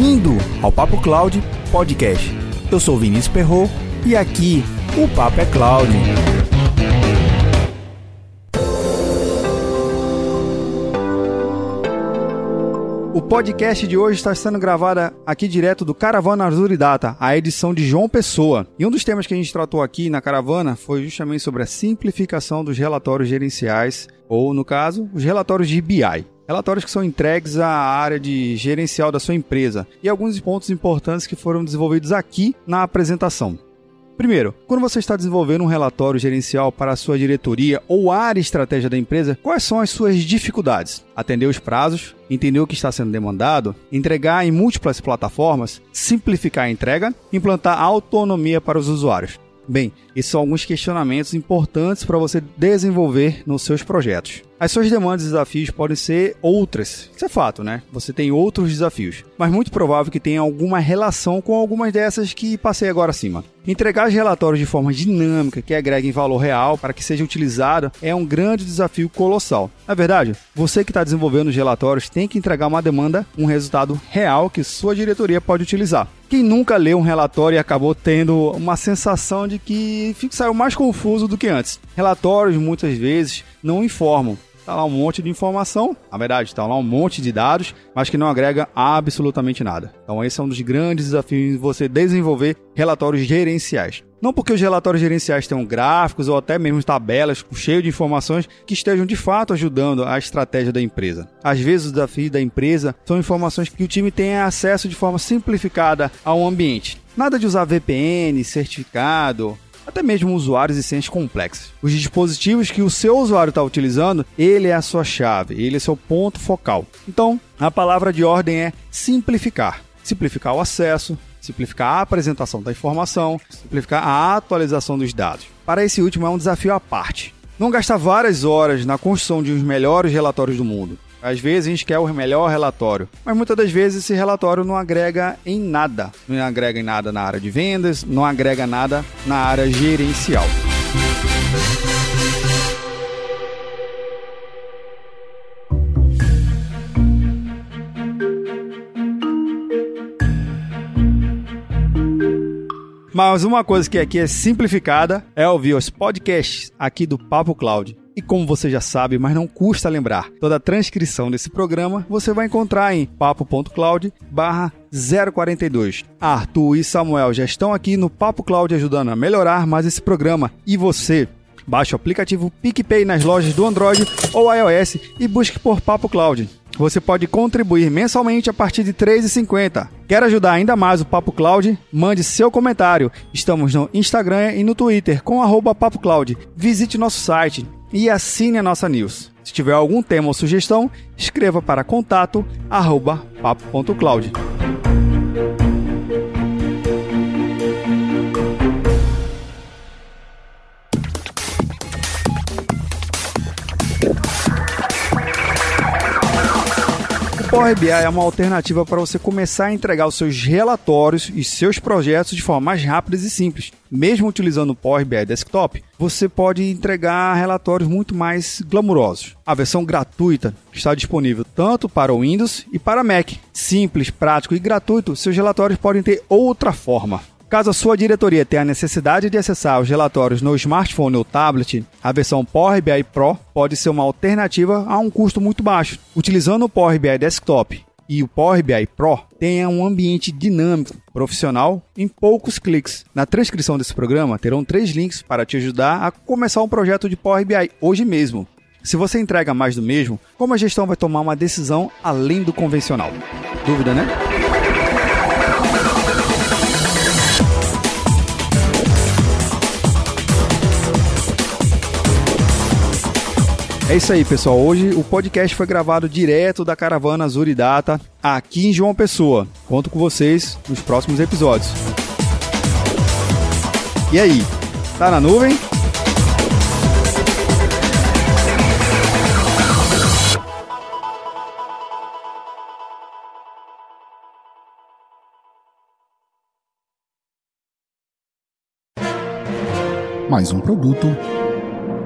Bem-vindo ao Papo Cloud Podcast. Eu sou Vinícius Perro e aqui o Papo é Cloud. O podcast de hoje está sendo gravado aqui direto do Caravana Azul e Data, a edição de João Pessoa. E um dos temas que a gente tratou aqui na caravana foi justamente sobre a simplificação dos relatórios gerenciais, ou no caso, os relatórios de BI. Relatórios que são entregues à área de gerencial da sua empresa e alguns pontos importantes que foram desenvolvidos aqui na apresentação. Primeiro, quando você está desenvolvendo um relatório gerencial para a sua diretoria ou área estratégia da empresa, quais são as suas dificuldades? Atender os prazos, entender o que está sendo demandado, entregar em múltiplas plataformas, simplificar a entrega, implantar autonomia para os usuários. Bem, esses são alguns questionamentos importantes para você desenvolver nos seus projetos. As suas demandas e desafios podem ser outras, isso é fato, né? Você tem outros desafios, mas muito provável que tenha alguma relação com algumas dessas que passei agora acima. Entregar os relatórios de forma dinâmica, que agreguem valor real para que seja utilizado, é um grande desafio colossal. Na verdade, você que está desenvolvendo os relatórios tem que entregar uma demanda, um resultado real que sua diretoria pode utilizar. Quem nunca leu um relatório e acabou tendo uma sensação de que saiu mais confuso do que antes? Relatórios muitas vezes não informam, Tá lá um monte de informação, na verdade, tá lá um monte de dados, mas que não agrega absolutamente nada. Então esse é um dos grandes desafios de você desenvolver relatórios gerenciais. Não porque os relatórios gerenciais tenham gráficos ou até mesmo tabelas cheias de informações que estejam de fato ajudando a estratégia da empresa. Às vezes, os desafios da empresa são informações que o time tenha acesso de forma simplificada ao ambiente. Nada de usar VPN, certificado, até mesmo usuários e senhas complexas. Os dispositivos que o seu usuário está utilizando, ele é a sua chave, ele é seu ponto focal. Então, a palavra de ordem é simplificar. Simplificar o acesso, simplificar a apresentação da informação, simplificar a atualização dos dados. Para esse último é um desafio à parte. Não gastar várias horas na construção de os melhores relatórios do mundo. Às vezes a gente quer o melhor relatório, mas muitas das vezes esse relatório não agrega em nada. Não agrega em nada na área de vendas, não agrega nada na área gerencial. Mas uma coisa que aqui é simplificada é ouvir os podcasts aqui do Papo Cloud. E como você já sabe, mas não custa lembrar, toda a transcrição desse programa você vai encontrar em papo.cloud barra 042. Arthur e Samuel já estão aqui no Papo Cloud ajudando a melhorar mais esse programa. E você, baixe o aplicativo PicPay nas lojas do Android ou iOS e busque por Papo Cloud. Você pode contribuir mensalmente a partir de R$ 3,50. Quer ajudar ainda mais o Papo Cloud? Mande seu comentário. Estamos no Instagram e no Twitter com arroba Papo Cloud. Visite nosso site e assine a nossa news. Se tiver algum tema ou sugestão, escreva para contato Power BI é uma alternativa para você começar a entregar os seus relatórios e seus projetos de forma mais rápida e simples. Mesmo utilizando o Power BI Desktop, você pode entregar relatórios muito mais glamurosos. A versão gratuita está disponível tanto para Windows e para Mac. Simples, prático e gratuito, seus relatórios podem ter outra forma. Caso a sua diretoria tenha a necessidade de acessar os relatórios no smartphone ou tablet, a versão Power BI Pro pode ser uma alternativa a um custo muito baixo. Utilizando o Power BI Desktop e o Power BI Pro, tenha um ambiente dinâmico, profissional, em poucos cliques. Na transcrição desse programa terão três links para te ajudar a começar um projeto de Power BI hoje mesmo. Se você entrega mais do mesmo, como a gestão vai tomar uma decisão além do convencional? Dúvida, né? É isso aí, pessoal. Hoje o podcast foi gravado direto da caravana Zuridata aqui em João Pessoa. Conto com vocês nos próximos episódios. E aí, tá na nuvem? Mais um produto